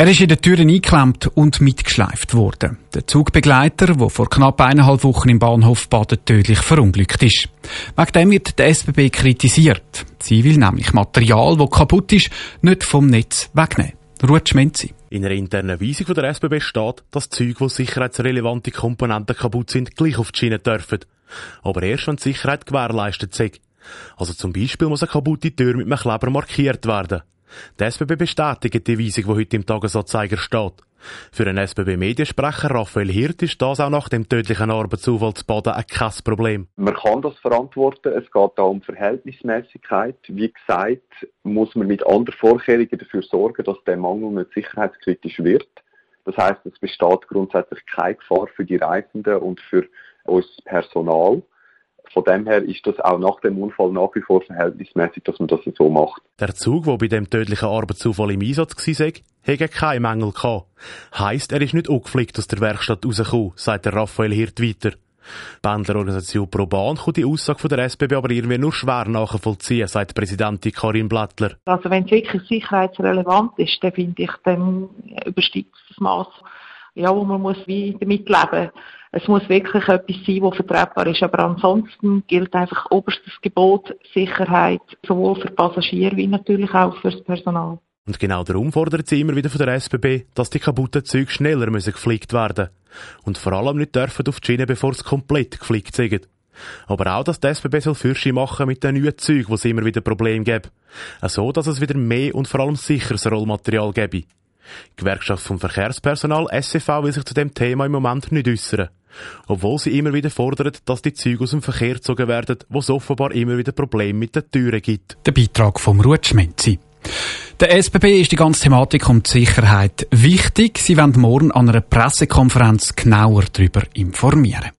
Er ist in den Türen eingeklemmt und mitgeschleift worden. Der Zugbegleiter, der vor knapp eineinhalb Wochen im Bahnhof Baden tödlich verunglückt ist. Wegen dem wird der SBB kritisiert. Sie will nämlich Material, das kaputt ist, nicht vom Netz wegnehmen. Ruhe Schmenzi. In einer internen Weisung der SBB steht, dass Züge, wo sicherheitsrelevante Komponenten kaputt sind, gleich auf die Schiene dürfen. Aber erst, wenn die Sicherheit gewährleistet ist. Also zum Beispiel muss eine kaputte Tür mit einem Kleber markiert werden. Die SBB bestätigt die Weisung, die heute im Tagesanzeiger steht. Für einen SBB-Mediensprecher Raphael Hirt ist das auch nach dem tödlichen Arbeitsunfall zu Baden kein Problem. Man kann das verantworten. Es geht da um Verhältnismäßigkeit. Wie gesagt, muss man mit anderen Vorkehrungen dafür sorgen, dass der Mangel nicht sicherheitskritisch wird. Das heißt, es besteht grundsätzlich keine Gefahr für die Reisenden und für uns Personal. Von dem her ist das auch nach dem Unfall nach wie vor verhältnismäßig, dass man das so macht. Der Zug, der bei dem tödlichen Arbeitsunfall im Einsatz war, hätte keine Mängel gehabt. Heisst, er ist nicht ungeflickt aus der Werkstatt rausgekommen, sagt der Raphael Hirt weiter. Die Pendlerorganisation ProBahn kann die Aussage von der SBB aber irgendwie nur schwer nachvollziehen, sagt Präsidentin Karin Blattler. Also wenn es wirklich sicherheitsrelevant ist, dann finde ich, dann übersteigt es das Maß, ja, wo man muss wie damit leben muss. Es muss wirklich etwas sein, das vertretbar ist. Aber ansonsten gilt einfach oberstes Gebot Sicherheit, sowohl für Passagiere wie natürlich auch für das Personal. Und genau darum fordert sie immer wieder von der SBB, dass die kaputten Züge schneller müssen geflickt werden Und vor allem nicht dürfen auf die Schiene, bevor sie komplett geflickt sind. Aber auch, dass die SBB soll Fürsche machen mit den neuen Zügen, wo es immer wieder Probleme gibt. So, dass es wieder mehr und vor allem sicheres Rollmaterial gäbe. Die Gewerkschaft vom Verkehrspersonal SCV will sich zu dem Thema im Moment nicht äußern. Obwohl sie immer wieder fordern, dass die Züge aus dem Verkehr gezogen werden, wo es offenbar immer wieder Probleme mit den Türen gibt. Der Beitrag vom Rutschmenzi. Der SBB ist die ganze Thematik um die Sicherheit wichtig. Sie werden morgen an einer Pressekonferenz genauer darüber informieren.